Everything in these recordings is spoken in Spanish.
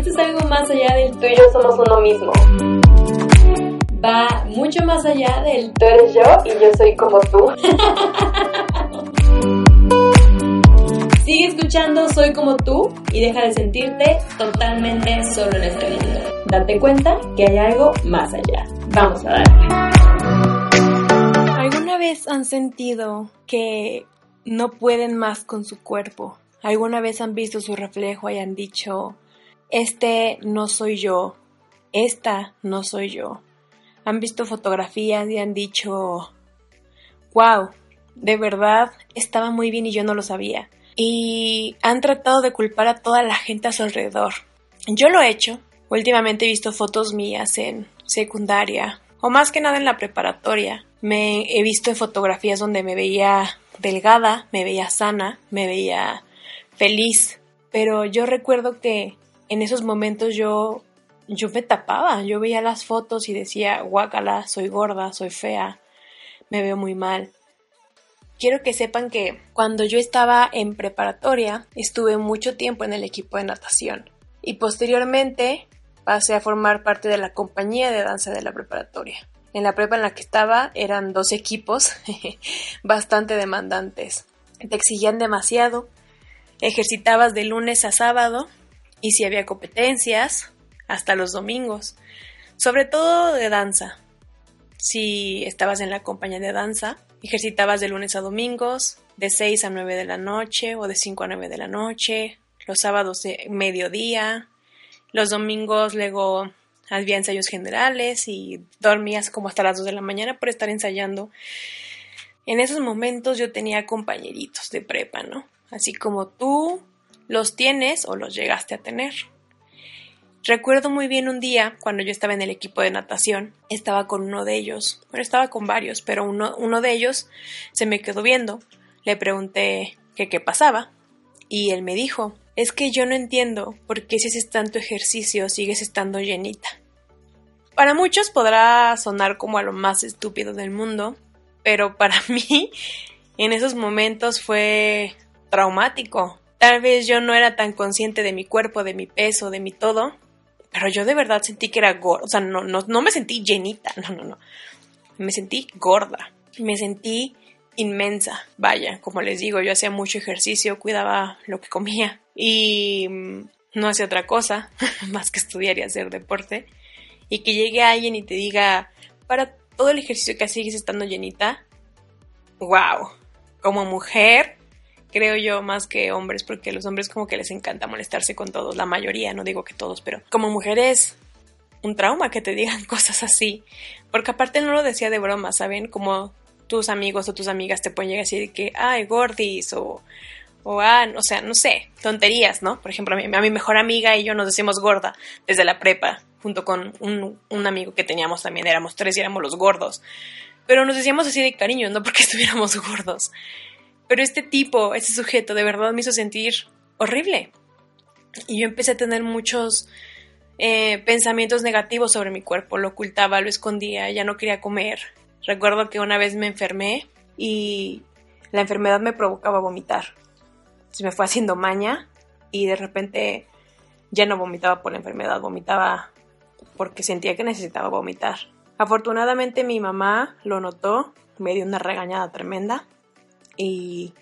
Esto es algo más allá del tú y yo somos uno mismo. Va mucho más allá del tú eres yo y yo soy como tú. Sigue escuchando Soy como tú y deja de sentirte totalmente solo en este mundo. Date cuenta que hay algo más allá. Vamos a darle. ¿Alguna vez han sentido que no pueden más con su cuerpo? ¿Alguna vez han visto su reflejo y han dicho, este no soy yo, esta no soy yo? Han visto fotografías y han dicho, wow, de verdad estaba muy bien y yo no lo sabía y han tratado de culpar a toda la gente a su alrededor. Yo lo he hecho. Últimamente he visto fotos mías en secundaria o más que nada en la preparatoria. Me he visto en fotografías donde me veía delgada, me veía sana, me veía feliz. Pero yo recuerdo que en esos momentos yo yo me tapaba, yo veía las fotos y decía, guácala, soy gorda, soy fea, me veo muy mal quiero que sepan que cuando yo estaba en preparatoria estuve mucho tiempo en el equipo de natación y posteriormente pasé a formar parte de la compañía de danza de la preparatoria. En la prepa en la que estaba eran dos equipos bastante demandantes. Te exigían demasiado, ejercitabas de lunes a sábado y si había competencias, hasta los domingos, sobre todo de danza. Si estabas en la compañía de danza, Ejercitabas de lunes a domingos, de 6 a 9 de la noche o de 5 a 9 de la noche, los sábados de mediodía, los domingos luego había ensayos generales y dormías como hasta las 2 de la mañana por estar ensayando. En esos momentos yo tenía compañeritos de prepa, ¿no? Así como tú los tienes o los llegaste a tener. Recuerdo muy bien un día, cuando yo estaba en el equipo de natación, estaba con uno de ellos, bueno, estaba con varios, pero uno, uno de ellos se me quedó viendo. Le pregunté qué pasaba y él me dijo, es que yo no entiendo por qué si haces tanto ejercicio sigues estando llenita. Para muchos podrá sonar como a lo más estúpido del mundo, pero para mí en esos momentos fue traumático. Tal vez yo no era tan consciente de mi cuerpo, de mi peso, de mi todo, pero yo de verdad sentí que era gorda, o sea, no, no, no me sentí llenita, no, no, no. Me sentí gorda, me sentí inmensa. Vaya, como les digo, yo hacía mucho ejercicio, cuidaba lo que comía y mm, no hacía otra cosa más que estudiar y hacer deporte. Y que llegue alguien y te diga, para todo el ejercicio que sigues estando llenita, wow, como mujer creo yo, más que hombres, porque los hombres como que les encanta molestarse con todos, la mayoría, no digo que todos, pero como mujeres un trauma que te digan cosas así, porque aparte no lo decía de broma, ¿saben? Como tus amigos o tus amigas te pueden llegar a decir que, ay, gordis, o, o, ah, o sea, no sé, tonterías, ¿no? Por ejemplo, a mi, a mi mejor amiga y yo nos decimos gorda desde la prepa, junto con un, un amigo que teníamos también, éramos tres y éramos los gordos. Pero nos decíamos así de cariño, no porque estuviéramos gordos. Pero este tipo, este sujeto, de verdad me hizo sentir horrible. Y yo empecé a tener muchos eh, pensamientos negativos sobre mi cuerpo. Lo ocultaba, lo escondía, ya no quería comer. Recuerdo que una vez me enfermé y la enfermedad me provocaba vomitar. Se me fue haciendo maña y de repente ya no vomitaba por la enfermedad, vomitaba porque sentía que necesitaba vomitar. Afortunadamente mi mamá lo notó, me dio una regañada tremenda y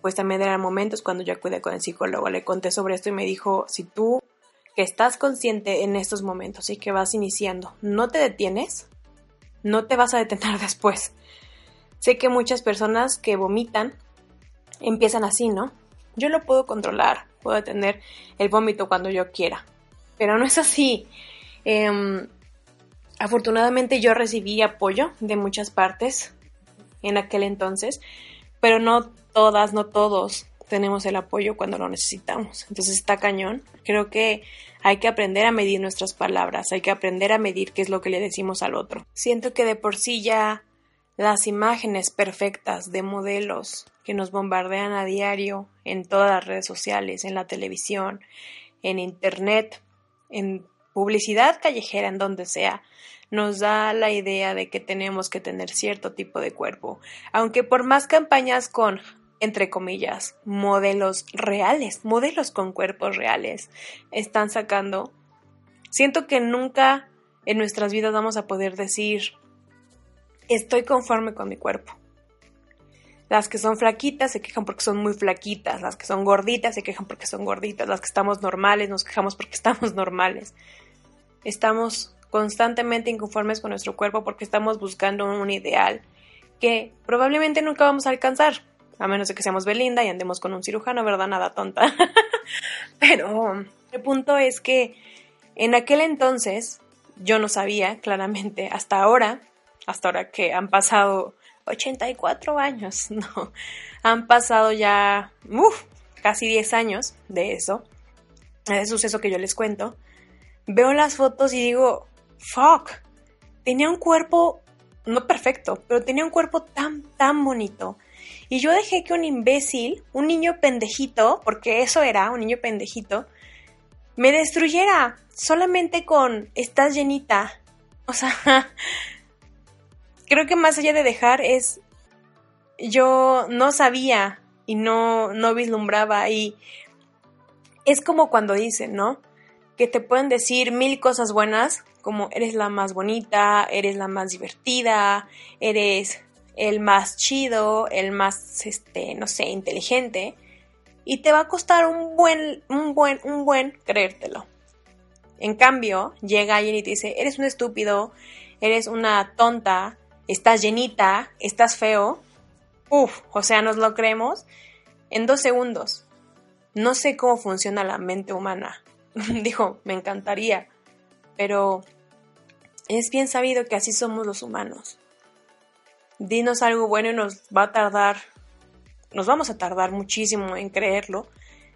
pues también eran momentos cuando yo acude con el psicólogo, le conté sobre esto y me dijo, si tú que estás consciente en estos momentos y que vas iniciando, no te detienes, no te vas a detener después. Sé que muchas personas que vomitan empiezan así, ¿no? Yo lo puedo controlar, puedo detener el vómito cuando yo quiera, pero no es así. Em, afortunadamente yo recibí apoyo de muchas partes en aquel entonces, pero no todas, no todos tenemos el apoyo cuando lo necesitamos. Entonces está cañón. Creo que hay que aprender a medir nuestras palabras, hay que aprender a medir qué es lo que le decimos al otro. Siento que de por sí ya las imágenes perfectas de modelos que nos bombardean a diario en todas las redes sociales, en la televisión, en internet, en publicidad callejera, en donde sea, nos da la idea de que tenemos que tener cierto tipo de cuerpo. Aunque por más campañas con entre comillas, modelos reales, modelos con cuerpos reales están sacando, siento que nunca en nuestras vidas vamos a poder decir, estoy conforme con mi cuerpo. Las que son flaquitas se quejan porque son muy flaquitas, las que son gorditas se quejan porque son gorditas, las que estamos normales nos quejamos porque estamos normales. Estamos constantemente inconformes con nuestro cuerpo porque estamos buscando un ideal que probablemente nunca vamos a alcanzar, a menos de que seamos Belinda y andemos con un cirujano, ¿verdad? Nada tonta. Pero el punto es que en aquel entonces yo no sabía claramente, hasta ahora, hasta ahora que han pasado 84 años, no, han pasado ya casi 10 años de eso, de ese suceso que yo les cuento, veo las fotos y digo, fuck, tenía un cuerpo, no perfecto, pero tenía un cuerpo tan, tan bonito. Y yo dejé que un imbécil, un niño pendejito, porque eso era, un niño pendejito, me destruyera solamente con estás llenita. O sea, creo que más allá de dejar es yo no sabía y no no vislumbraba y es como cuando dicen, ¿no? Que te pueden decir mil cosas buenas, como eres la más bonita, eres la más divertida, eres el más chido, el más este, no sé, inteligente y te va a costar un buen un buen un buen creértelo. En cambio, llega alguien y te dice, "Eres un estúpido, eres una tonta, estás llenita, estás feo, Uf, o sea, nos lo creemos en dos segundos. No sé cómo funciona la mente humana. Dijo, me encantaría, pero es bien sabido que así somos los humanos. Dinos algo bueno y nos va a tardar, nos vamos a tardar muchísimo en creerlo,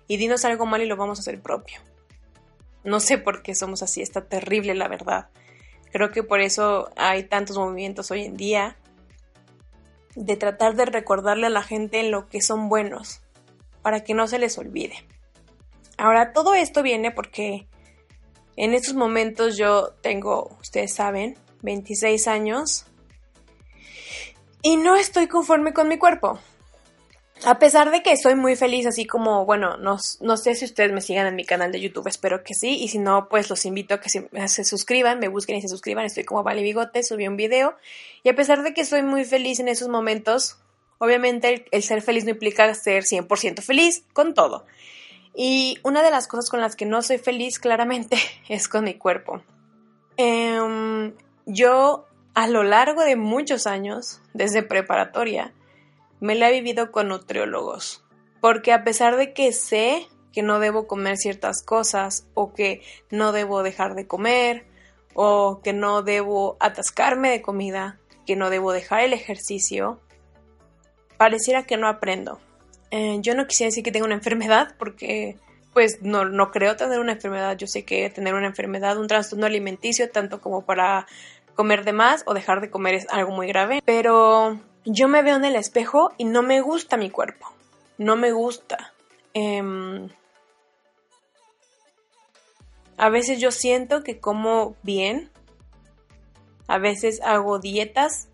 y dinos algo mal y lo vamos a hacer propio. No sé por qué somos así, está terrible la verdad. Creo que por eso hay tantos movimientos hoy en día de tratar de recordarle a la gente en lo que son buenos, para que no se les olvide. Ahora, todo esto viene porque en estos momentos yo tengo, ustedes saben, 26 años y no estoy conforme con mi cuerpo. A pesar de que estoy muy feliz, así como, bueno, no, no, sé si ustedes me sigan en mi canal de YouTube, espero que sí, y si no, pues los invito a que se, suscriban, me busquen y se suscriban, estoy como Vale Bigote, subí un video, y a pesar de que estoy muy feliz en esos momentos, obviamente el, ser feliz no implica ser 100% feliz con todo. Y una de las cosas con las que no soy feliz claramente es con mi cuerpo. Em, yo a lo largo de muchos años, desde preparatoria, me la he vivido con nutriólogos. Porque a pesar de que sé que no debo comer ciertas cosas o que no debo dejar de comer o que no debo atascarme de comida, que no debo dejar el ejercicio, pareciera que no aprendo. Eh, yo no quisiera decir que tengo una enfermedad porque pues no, creo tener una enfermedad. Yo sé que tener una enfermedad, un trastorno alimenticio, tanto como para comer de más o dejar de comer es algo muy grave. Pero yo me veo en el espejo y no me gusta mi cuerpo. No me gusta. Em, a veces yo siento que como bien. A veces hago dietas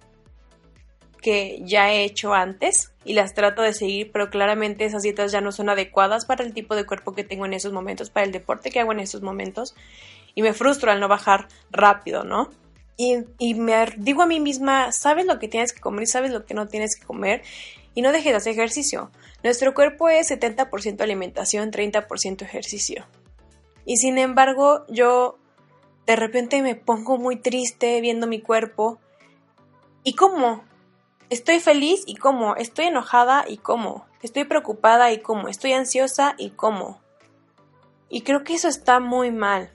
que ya he hecho antes y las trato de seguir, pero claramente esas dietas ya no son adecuadas para el tipo de cuerpo que tengo en esos momentos, para el deporte que hago en esos momentos. Y me frustro al no bajar rápido, ¿no? y, me digo a mí misma, sabes lo que tienes que comer y sabes lo que no tienes que comer y no dejes de hacer ejercicio. Nuestro cuerpo es 70% alimentación, 30% ejercicio. Y sin embargo, yo de repente me pongo muy triste viendo mi cuerpo. ¿Y cómo? Estoy feliz y cómo. Estoy enojada y cómo. Estoy preocupada y cómo. Estoy ansiosa y cómo. Y creo que eso está muy mal.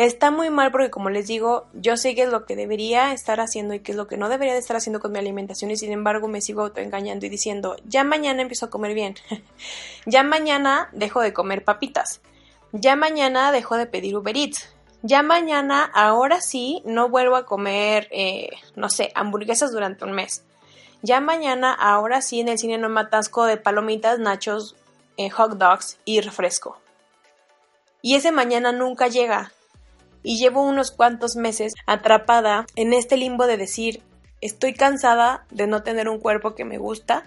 Está muy mal porque, como les digo, yo sé qué es lo que debería estar haciendo y qué es lo que no debería de estar haciendo con mi alimentación y sin embargo me sigo autoengañando y diciendo, ya mañana empiezo a comer bien, ya mañana dejo de comer papitas, ya mañana dejo de pedir Uber Eats, ya mañana, ahora sí, no vuelvo a comer, eh, no sé, hamburguesas durante un mes. Ya mañana, ahora sí, en el cine no me atasco de palomitas, nachos, eh, hot dogs y refresco. Y ese mañana nunca llega y llevo unos cuantos meses atrapada en este limbo de decir, estoy cansada de no tener un cuerpo que me gusta,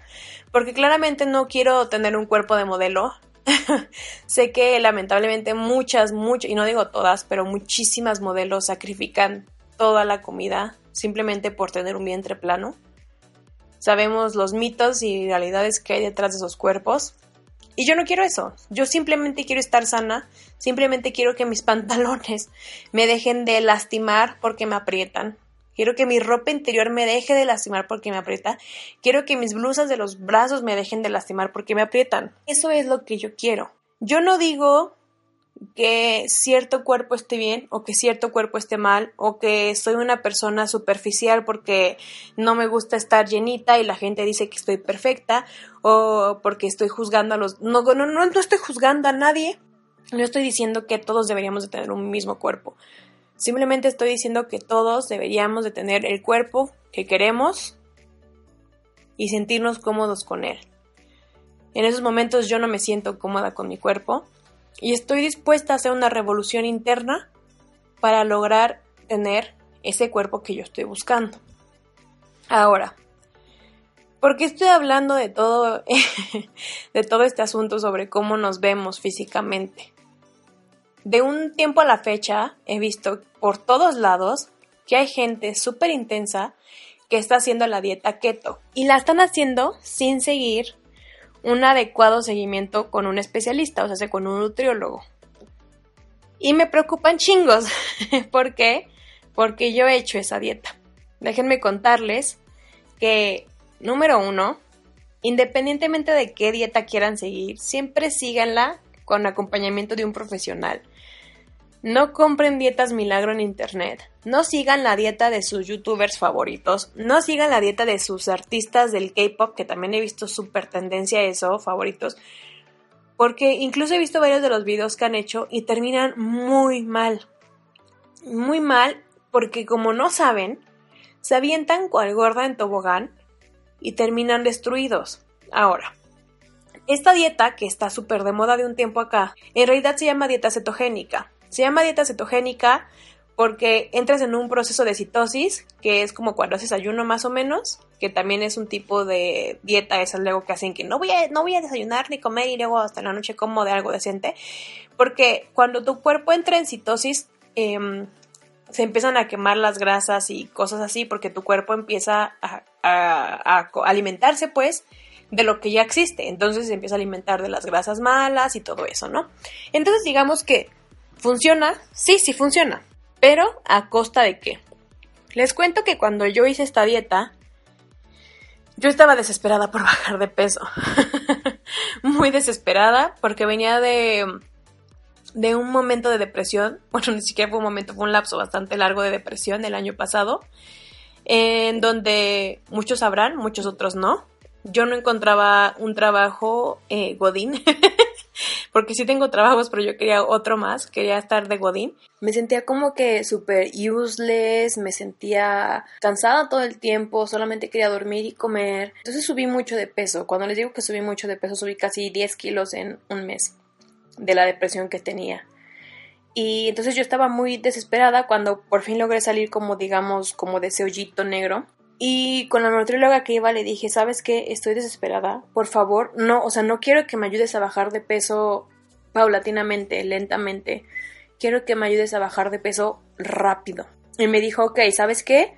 porque claramente no quiero tener un cuerpo de modelo. sé que lamentablemente muchas, muchas, y no digo todas, pero muchísimas modelos sacrifican toda la comida simplemente por tener un vientre plano. Sabemos los mitos y realidades que hay detrás de esos cuerpos. Y yo no quiero eso. Yo simplemente quiero estar sana. Simplemente quiero que mis pantalones me dejen de lastimar porque me aprietan. Quiero que mi ropa interior me deje de lastimar porque me aprieta. Quiero que mis blusas de los brazos me dejen de lastimar porque me aprietan. Eso es lo que yo quiero. Yo no digo que cierto cuerpo esté bien o que cierto cuerpo esté mal o que soy una persona superficial porque no me gusta estar llenita y la gente dice que estoy perfecta o porque estoy juzgando a los... No, no, no, no estoy juzgando a nadie. No estoy diciendo que todos deberíamos de tener un mismo cuerpo. Simplemente estoy diciendo que todos deberíamos de tener el cuerpo que queremos y sentirnos cómodos con él. En esos momentos yo no me siento cómoda con mi cuerpo y estoy dispuesta a hacer una revolución interna para lograr tener ese cuerpo que yo estoy buscando. Ahora, ¿por qué estoy hablando de todo, de todo este asunto sobre cómo nos vemos físicamente? De un tiempo a la fecha he visto por todos lados que hay gente súper intensa que está haciendo la dieta keto y la están haciendo sin seguir un adecuado seguimiento con un especialista, o sea, con un nutriólogo. Y me preocupan chingos. ¿Por qué? Porque yo he hecho esa dieta. Déjenme contarles que, número uno, independientemente de qué dieta quieran seguir, siempre síganla con acompañamiento de un profesional. No compren dietas milagro en internet. No sigan la dieta de sus youtubers favoritos. No sigan la dieta de sus artistas del K-pop, que también he visto súper tendencia a eso, favoritos. Porque incluso he visto varios de los videos que han hecho y terminan muy mal. Muy mal porque como no saben, se avientan cual gorda en tobogán y terminan destruidos. Ahora, esta dieta, que está súper de moda de un tiempo acá, en realidad se llama dieta cetogénica. Se llama dieta cetogénica porque entras en un proceso de citosis, que es como cuando haces ayuno más o menos, que también es un tipo de dieta esa luego que hacen que no voy a, no voy a desayunar ni comer y luego hasta la noche como de algo decente, porque cuando tu cuerpo entra en citosis, em, se empiezan a quemar las grasas y cosas así, porque tu cuerpo empieza a, a alimentarse pues de lo que ya existe, entonces se empieza a alimentar de las grasas malas y todo eso, ¿no? Entonces digamos que ¿Funciona? Sí, sí funciona. Pero ¿a costa de qué? Les cuento que cuando yo hice esta dieta, yo estaba desesperada por bajar de peso. Muy desesperada porque venía de, de un momento de depresión. Bueno, ni siquiera fue un momento, fue un lapso bastante largo de depresión el año pasado. En donde muchos sabrán, muchos otros no. Yo no encontraba un trabajo eh, godín. Porque sí tengo trabajos, pero yo quería otro más, quería estar de Godín. Me sentía como que súper useless, me sentía cansada todo el tiempo, solamente quería dormir y comer. Entonces subí mucho de peso. Cuando les digo que subí mucho de peso, subí casi 10 kilos en un mes de la depresión que tenía. Y entonces yo estaba muy desesperada cuando por fin logré salir como digamos como de ese hoyito negro y con la nutrióloga que iba le dije, ¿sabes qué? Estoy desesperada. Por favor, no, o sea, no quiero que me ayudes a bajar de peso paulatinamente, lentamente. Quiero que me ayudes a bajar de peso rápido. Y me dijo, ok, ¿sabes qué?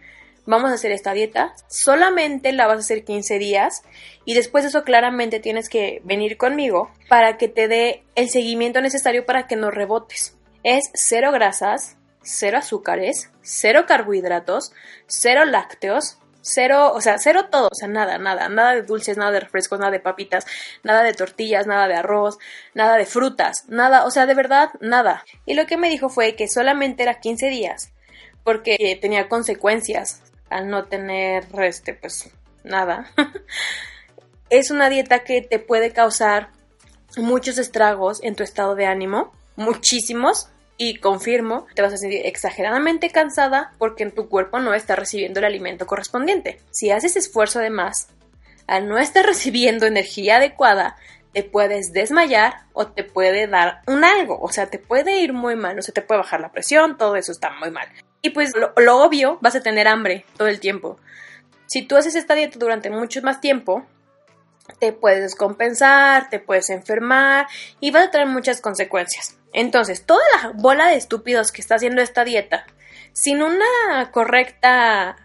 Vamos a hacer esta dieta. Solamente la vas a hacer 15 días. Y después de eso claramente tienes que venir conmigo para que te dé el seguimiento necesario para que no rebotes. Es cero grasas, cero azúcares, cero carbohidratos, cero lácteos, Cero, o sea, cero todo, o sea, nada, nada, nada de dulces, nada de refrescos, nada de papitas, nada de tortillas, nada de arroz, nada de frutas, nada, o sea, de verdad, nada. Y lo que me dijo fue que solamente era 15 días, porque tenía consecuencias al no tener, este, pues, nada. es una dieta que te puede causar muchos estragos en tu estado de ánimo, muchísimos, y confirmo, te vas a sentir exageradamente cansada porque tu cuerpo no está recibiendo el alimento correspondiente. Si haces esfuerzo además, al no estar recibiendo energía adecuada, te puedes desmayar o te puede dar un algo, o sea, te puede ir muy mal, o sea, te puede bajar la presión, todo eso está muy mal. Y pues lo, obvio, vas a tener hambre todo el tiempo. Si tú haces esta dieta durante mucho más tiempo, te puedes descompensar, te puedes enfermar y va a traer muchas consecuencias. Entonces, toda la bola de estúpidos que está haciendo esta dieta, sin una correcta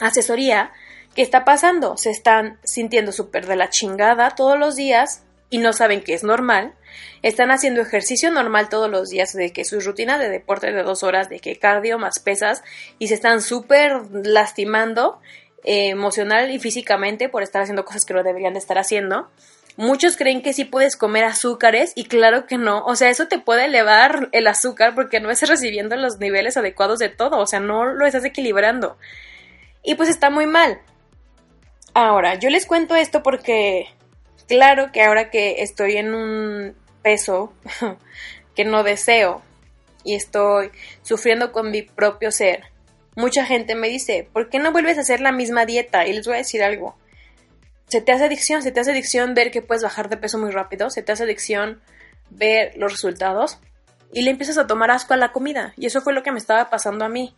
asesoría, ¿qué está pasando? Se están sintiendo súper de la chingada todos los días y no saben que es normal. Están haciendo ejercicio normal todos los días, de que su rutina de deporte de dos horas, de que cardio más pesas, y se están súper lastimando emocional y físicamente por estar haciendo cosas que no deberían de estar haciendo. Muchos creen que sí puedes comer azúcares y claro que no. O sea, eso te puede elevar el azúcar porque no estás recibiendo los niveles adecuados de todo. O sea, no lo estás equilibrando. Y pues está muy mal. Ahora, yo les cuento esto porque claro que ahora que estoy en un peso que no deseo y estoy sufriendo con mi propio ser, mucha gente me dice, ¿por qué no vuelves a hacer la misma dieta? Y les voy a decir algo. Se te hace adicción, se te hace adicción ver que puedes bajar de peso muy rápido, se te hace adicción ver los resultados y le empiezas a tomar asco a la comida. Y eso fue lo que me estaba pasando a mí.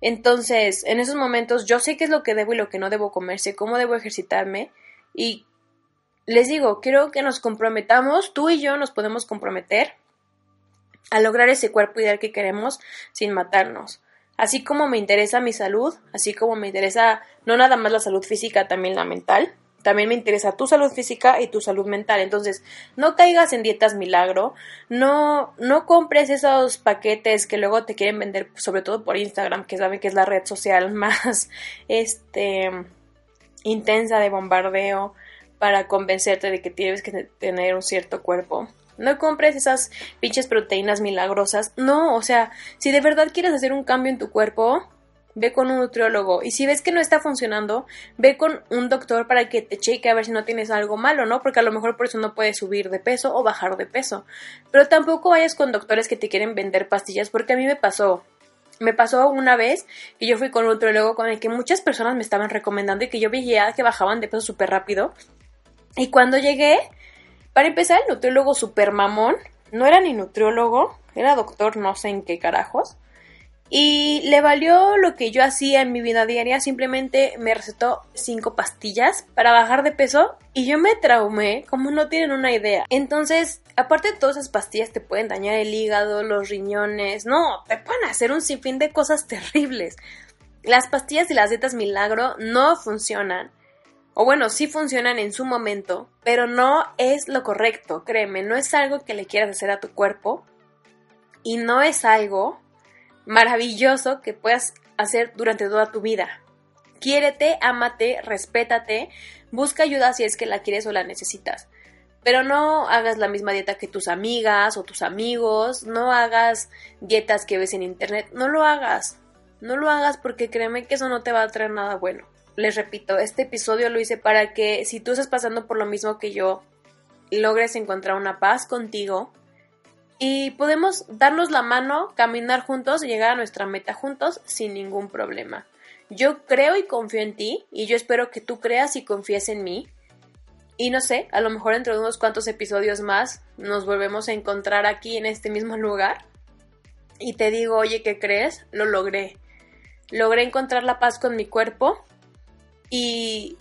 Entonces, en esos momentos yo sé qué es lo que debo y lo que no debo comer, sé cómo debo ejercitarme y les digo, quiero que nos comprometamos, tú y yo nos podemos comprometer a lograr ese cuerpo ideal que queremos sin matarnos. Así como me interesa mi salud, así como me interesa no nada más la salud física, también la mental, también me interesa tu salud física y tu salud mental. Entonces, no caigas en dietas milagro, no, no compres esos paquetes que luego te quieren vender, sobre todo por Instagram, que saben que es la red social más este intensa de bombardeo para convencerte de que tienes que tener un cierto cuerpo. No compres esas pinches proteínas milagrosas. No, o sea, si de verdad quieres hacer un cambio en tu cuerpo, ve con un nutriólogo. Y si ves que no está funcionando, ve con un doctor para que te cheque a ver si no tienes algo malo, ¿no? Porque a lo mejor por eso no puedes subir de peso o bajar de peso. Pero tampoco vayas con doctores que te quieren vender pastillas, porque a mí me pasó. Me pasó una vez que yo fui con un nutriólogo con el que muchas personas me estaban recomendando y que yo veía que bajaban de peso súper rápido. Y cuando llegué, para empezar, el nutriólogo super mamón, no era ni nutriólogo, era doctor no sé en qué carajos. Y le valió lo que yo hacía en mi vida diaria, simplemente me recetó cinco pastillas para bajar de peso y yo me traumé como no tienen una idea. Entonces, aparte de todas esas pastillas te pueden dañar el hígado, los riñones, no, te pueden hacer un sinfín de cosas terribles. Las pastillas y las dietas milagro no funcionan o bueno, sí funcionan en su momento, pero no es lo correcto, créeme, no es algo que le quieras hacer a tu cuerpo y no es algo maravilloso que puedas hacer durante toda tu vida. Quiérete, ámate, respétate, busca ayuda si es que la quieres o la necesitas. Pero no hagas la misma dieta que tus amigas o tus amigos, no hagas dietas que ves en internet, no lo hagas. No lo hagas porque créeme que eso no te va a traer nada bueno les repito, este episodio lo hice para que si tú estás pasando por lo mismo que yo, logres encontrar una paz contigo y podemos darnos la mano, caminar juntos y llegar a nuestra meta juntos sin ningún problema. Yo creo y confío en ti y yo espero que tú creas y confíes en mí. Y no sé, a lo mejor dentro de unos cuantos episodios más nos volvemos a encontrar aquí en este mismo lugar y te digo, oye, ¿qué crees? Lo logré. Logré encontrar la paz con mi cuerpo y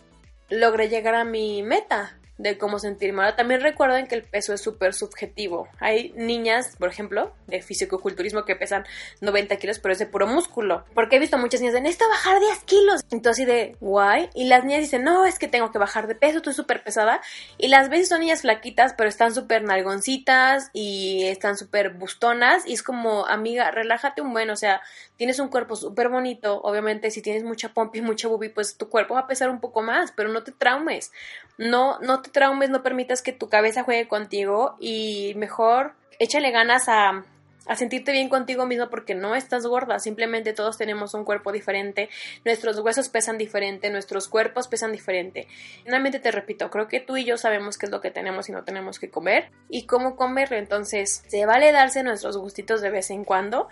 logré llegar a mi meta de cómo sentirme. Ahora también recuerden que el peso es súper subjetivo. Hay niñas, por ejemplo, de fisicoculturismo que pesan 90 kilos, pero es de puro músculo. Porque he visto muchas niñas de, necesito bajar 10 kilos. Entonces, de, guay. Y las niñas dicen, no, es que tengo que bajar de peso, estoy súper pesada. Y las veces son niñas flaquitas, pero están súper nalgoncitas y están súper bustonas. Y es como, amiga, relájate un buen, o sea, tienes un cuerpo súper bonito. Obviamente, si tienes mucha pompa y mucha boobie, pues tu cuerpo va a pesar un poco más, pero no te traumes. No, no te traumes, no permitas que tu cabeza juegue contigo y mejor échale ganas a, a sentirte bien contigo mismo porque no estás gorda, simplemente todos tenemos un cuerpo diferente, nuestros huesos pesan diferente, nuestros cuerpos pesan diferente. Finalmente te repito, creo que tú y yo sabemos qué es lo que tenemos y no tenemos que comer y cómo comerlo, entonces se vale darse nuestros gustitos de vez en cuando.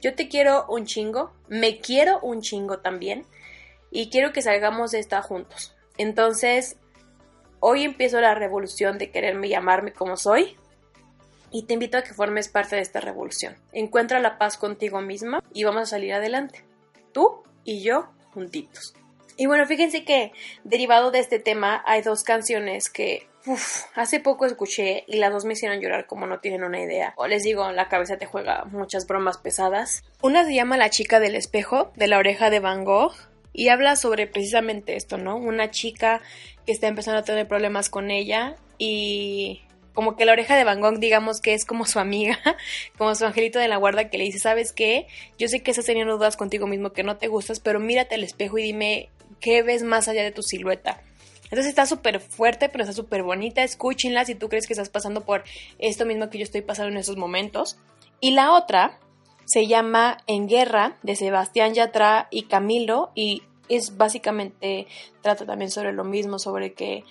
Yo te quiero un chingo, me quiero un chingo también y quiero que salgamos de esta juntos. Entonces, Hoy empiezo la revolución de quererme llamarme como soy y te invito a que formes parte de esta revolución. Encuentra la paz contigo misma y vamos a salir adelante. Tú y yo juntitos. Y bueno, fíjense que derivado de este tema hay dos canciones que hace poco escuché y las dos me hicieron llorar como no tienen una idea. O les digo, la cabeza te juega muchas bromas pesadas. Una se llama La chica del espejo, de la oreja de Van Gogh. Y habla sobre precisamente esto, ¿no? Una chica que está empezando a tener problemas con ella y como que la oreja de Van Gogh, digamos que es como su amiga, como su angelito de la guarda que le dice, ¿sabes qué? Yo sé que estás teniendo dudas contigo mismo, que no te gustas, pero mírate al espejo y dime qué ves más allá de tu silueta. Entonces está súper fuerte, pero está súper bonita. Escúchenla si tú crees que estás pasando por esto mismo que yo estoy pasando en esos momentos. Y la otra se llama En Guerra, de Sebastián Yatra y Camilo, y es básicamente, trata también sobre lo mismo, sobre que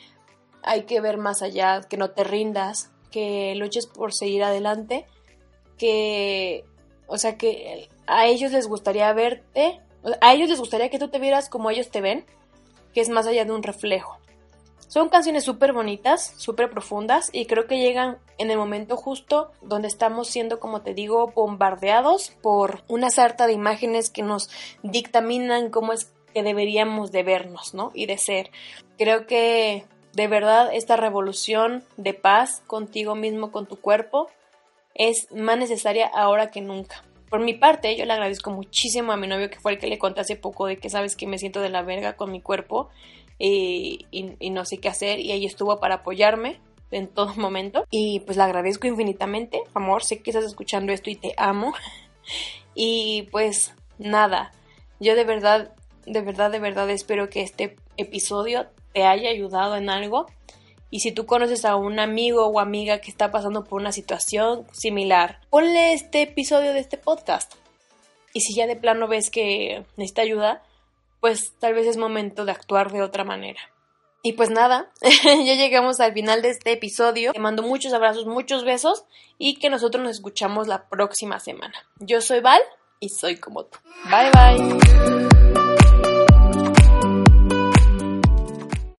hay que ver más allá, que no te rindas, que luches por seguir adelante, que, o sea, que a ellos les gustaría verte, a ellos les gustaría que tú te vieras como ellos te ven, que es más allá de un reflejo. Son canciones súper bonitas, súper profundas y creo que llegan en el momento justo donde estamos siendo, como te digo, bombardeados por una sarta de imágenes que nos dictaminan cómo es deberíamos de vernos, ¿no? Y de ser. Creo que de verdad esta revolución de paz contigo mismo, con tu cuerpo, es más necesaria ahora que nunca. Por mi parte, yo le agradezco muchísimo a mi novio, que fue el que le conté hace poco de que sabes que me siento de la verga con mi cuerpo y, y, no sé qué hacer, y ella estuvo para apoyarme en todo momento. Y pues le agradezco infinitamente, amor, sé que estás escuchando esto y te amo. y pues nada, yo de verdad, de verdad, de verdad espero que este episodio te haya ayudado en algo. Y si tú conoces a un amigo o amiga que está pasando por una situación similar, ponle este episodio de este podcast. Y si ya de plano ves que necesita ayuda, pues tal vez es momento de actuar de otra manera. Y pues nada, ya llegamos al final de este episodio. Te mando muchos abrazos, muchos besos y que nosotros nos escuchamos la próxima semana. Yo soy Val y soy como tú. Bye bye.